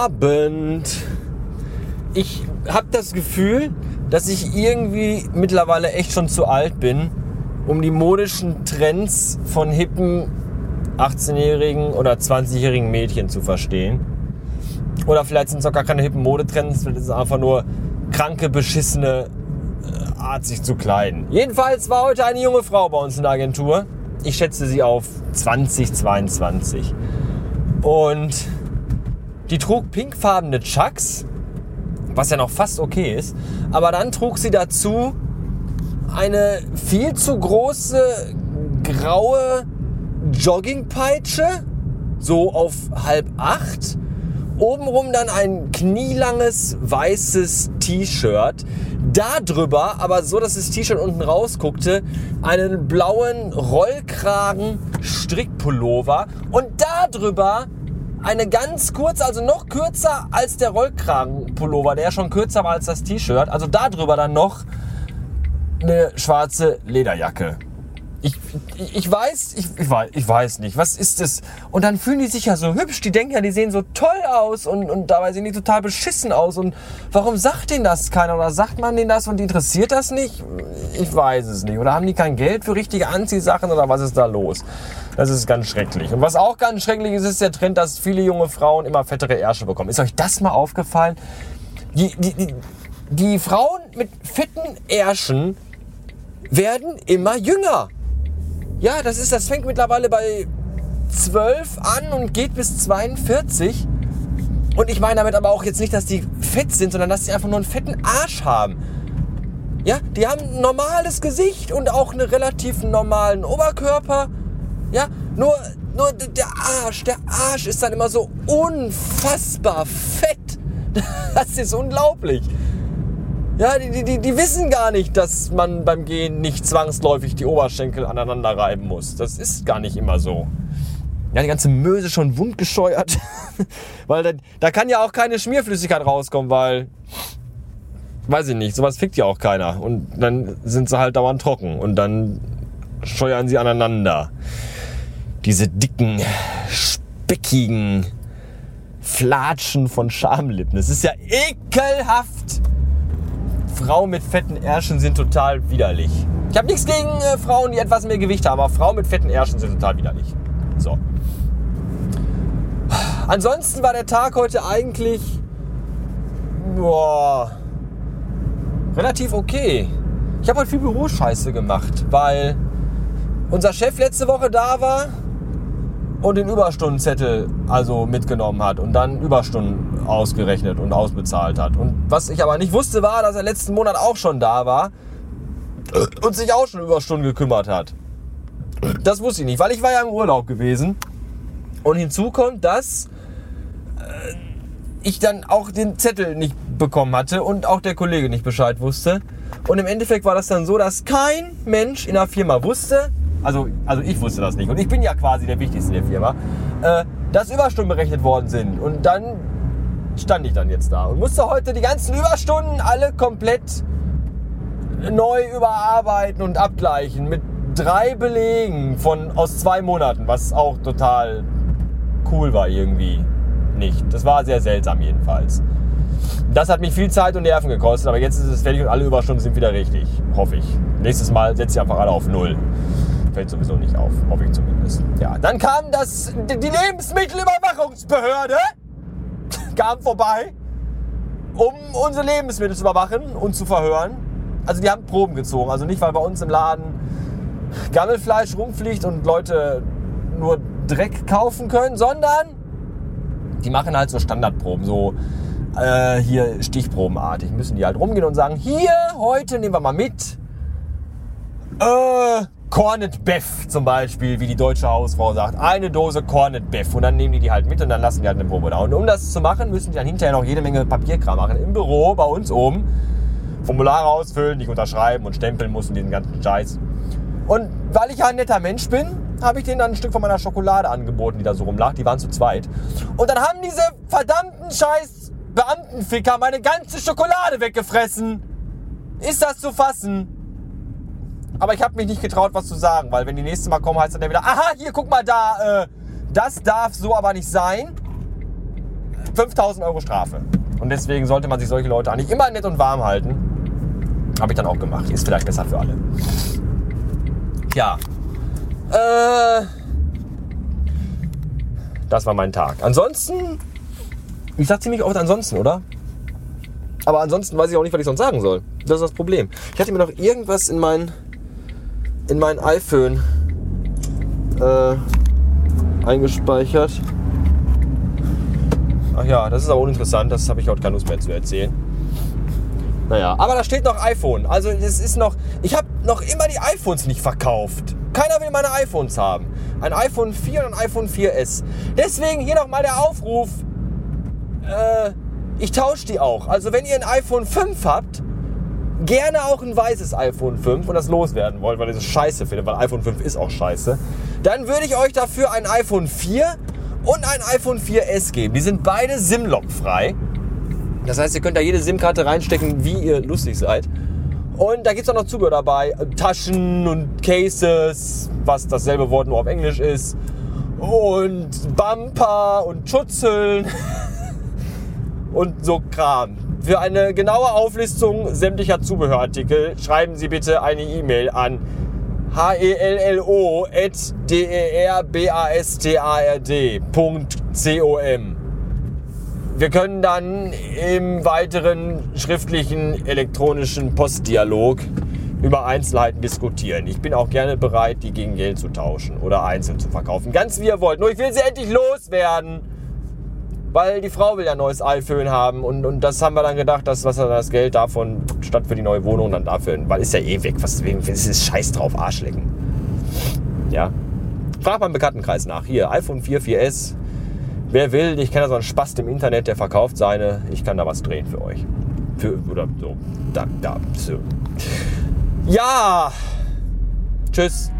Abend. Ich habe das Gefühl, dass ich irgendwie mittlerweile echt schon zu alt bin, um die modischen Trends von hippen 18-jährigen oder 20-jährigen Mädchen zu verstehen. Oder vielleicht sind es auch gar keine hippen Modetrends, vielleicht ist einfach nur kranke, beschissene äh, Art, sich zu kleiden. Jedenfalls war heute eine junge Frau bei uns in der Agentur. Ich schätze sie auf 2022. Und die trug pinkfarbene Chucks, was ja noch fast okay ist. Aber dann trug sie dazu eine viel zu große graue Joggingpeitsche, so auf halb acht. Obenrum dann ein knielanges weißes T-Shirt. Darüber, aber so, dass das T-Shirt unten rausguckte, einen blauen Rollkragen Strickpullover und darüber eine ganz kurze, also noch kürzer als der Rollkragenpullover, der schon kürzer war als das T-Shirt. Also darüber dann noch eine schwarze Lederjacke. Ich, ich, ich weiß, ich, ich, weiß, ich weiß nicht, was ist das? Und dann fühlen die sich ja so hübsch, die denken ja, die sehen so toll aus und, und dabei sehen die total beschissen aus. Und warum sagt denen das keiner? Oder sagt man denen das und die interessiert das nicht? Ich weiß es nicht. Oder haben die kein Geld für richtige Anziehsachen oder was ist da los? Das ist ganz schrecklich. Und was auch ganz schrecklich ist, ist der Trend, dass viele junge Frauen immer fettere Ärsche bekommen. Ist euch das mal aufgefallen? Die, die, die, die Frauen mit fetten Ärschen werden immer jünger. Ja, das ist, das fängt mittlerweile bei 12 an und geht bis 42. Und ich meine damit aber auch jetzt nicht, dass die fett sind, sondern dass sie einfach nur einen fetten Arsch haben. Ja, die haben ein normales Gesicht und auch einen relativ normalen Oberkörper. Ja, nur, nur der Arsch, der Arsch ist dann immer so unfassbar fett. Das ist unglaublich. Ja, die, die, die wissen gar nicht, dass man beim Gehen nicht zwangsläufig die Oberschenkel aneinander reiben muss. Das ist gar nicht immer so. Ja, die ganze Möse schon wundgescheuert. weil da, da kann ja auch keine Schmierflüssigkeit rauskommen, weil, weiß ich nicht, sowas fickt ja auch keiner. Und dann sind sie halt dauernd trocken und dann scheuern sie aneinander. Diese dicken, speckigen Flatschen von Schamlippen. Das ist ja ekelhaft. Frauen mit fetten Ärschen sind total widerlich. Ich habe nichts gegen äh, Frauen, die etwas mehr Gewicht haben, aber Frauen mit fetten Ärschen sind total widerlich. So. Ansonsten war der Tag heute eigentlich boah, relativ okay. Ich habe heute viel Büroscheiße gemacht, weil unser Chef letzte Woche da war und den Überstundenzettel also mitgenommen hat und dann Überstunden ausgerechnet und ausbezahlt hat. Und was ich aber nicht wusste, war, dass er letzten Monat auch schon da war und sich auch schon Überstunden gekümmert hat. Das wusste ich nicht, weil ich war ja im Urlaub gewesen. Und hinzu kommt, dass äh, ich dann auch den Zettel nicht bekommen hatte und auch der Kollege nicht Bescheid wusste. Und im Endeffekt war das dann so, dass kein Mensch in der Firma wusste, also, also ich wusste das nicht und ich bin ja quasi der Wichtigste der Firma, äh, dass Überstunden berechnet worden sind. Und dann stand ich dann jetzt da und musste heute die ganzen Überstunden alle komplett neu überarbeiten und abgleichen mit drei Belegen von aus zwei Monaten, was auch total cool war irgendwie nicht. Das war sehr seltsam jedenfalls. Das hat mich viel Zeit und Nerven gekostet, aber jetzt ist es fertig und alle Überstunden sind wieder richtig, hoffe ich. Nächstes Mal setze ich einfach alle auf Null. Fällt sowieso nicht auf, hoffe ich zumindest. Ja, dann kam das, die Lebensmittelüberwachungsbehörde kam vorbei, um unsere Lebensmittel zu überwachen und zu verhören. Also die haben Proben gezogen. Also nicht, weil bei uns im Laden Gammelfleisch rumfliegt und Leute nur Dreck kaufen können, sondern die machen halt so Standardproben, so äh, hier stichprobenartig. Müssen die halt rumgehen und sagen, hier, heute nehmen wir mal mit. Äh, Cornet Beef zum Beispiel, wie die deutsche Hausfrau sagt. Eine Dose Cornet Beef. Und dann nehmen die die halt mit und dann lassen die halt eine Probe da. Und um das zu machen, müssen die dann hinterher noch jede Menge Papierkram machen. Im Büro, bei uns oben. Formulare ausfüllen, nicht unterschreiben und stempeln mussten den ganzen Scheiß. Und weil ich ja ein netter Mensch bin, habe ich denen dann ein Stück von meiner Schokolade angeboten, die da so rumlag. Die waren zu zweit. Und dann haben diese verdammten Scheiß Beamtenficker meine ganze Schokolade weggefressen. Ist das zu fassen? Aber ich habe mich nicht getraut, was zu sagen, weil wenn die nächste Mal kommen, heißt dann wieder, aha, hier, guck mal da, äh, das darf so aber nicht sein. 5000 Euro Strafe. Und deswegen sollte man sich solche Leute eigentlich immer nett und warm halten. Habe ich dann auch gemacht. Ist vielleicht besser für alle. Ja. Äh, das war mein Tag. Ansonsten, ich sag ziemlich oft ansonsten, oder? Aber ansonsten weiß ich auch nicht, was ich sonst sagen soll. Das ist das Problem. Ich hatte mir noch irgendwas in mein, in mein iPhone äh, eingespeichert. Ach ja, das ist aber uninteressant. Das habe ich heute keine Lust mehr zu erzählen. Naja, aber da steht noch iPhone. Also es ist noch. Ich habe noch immer die iPhones nicht verkauft. Keiner will meine iPhones haben. Ein iPhone 4 und ein iPhone 4S. Deswegen hier nochmal der Aufruf. Äh, ich tausche die auch. Also wenn ihr ein iPhone 5 habt, gerne auch ein weißes iPhone 5 und das loswerden wollt, weil ihr das scheiße findet, weil iPhone 5 ist auch scheiße, dann würde ich euch dafür ein iPhone 4 und ein iPhone 4S geben. Die sind beide SIM-Lock-frei. Das heißt, ihr könnt da jede SIM-Karte reinstecken, wie ihr lustig seid. Und da gibt es auch noch Zubehör dabei. Taschen und Cases, was dasselbe Wort nur auf Englisch ist. Und Bumper und Schutzhüllen. und so Kram. Für eine genaue Auflistung sämtlicher Zubehörartikel schreiben Sie bitte eine E-Mail an hello.derbastard.com. Wir können dann im weiteren schriftlichen elektronischen Postdialog über Einzelheiten diskutieren. Ich bin auch gerne bereit, die gegen Geld zu tauschen oder einzeln zu verkaufen. Ganz wie ihr wollt. Nur ich will sie endlich loswerden. Weil die Frau will ja ein neues iPhone haben und, und das haben wir dann gedacht, dass was das Geld davon statt für die neue Wohnung dann dafür, weil ist ja eh weg, was ist es Scheiß drauf, Arschlecken. Ja. Frag mal im Bekanntenkreis nach. Hier, iPhone 4, 4S. Wer will, ich kenne so einen Spast im Internet, der verkauft seine. Ich kann da was drehen für euch. Für, oder so. Da, da, so. Ja. Tschüss.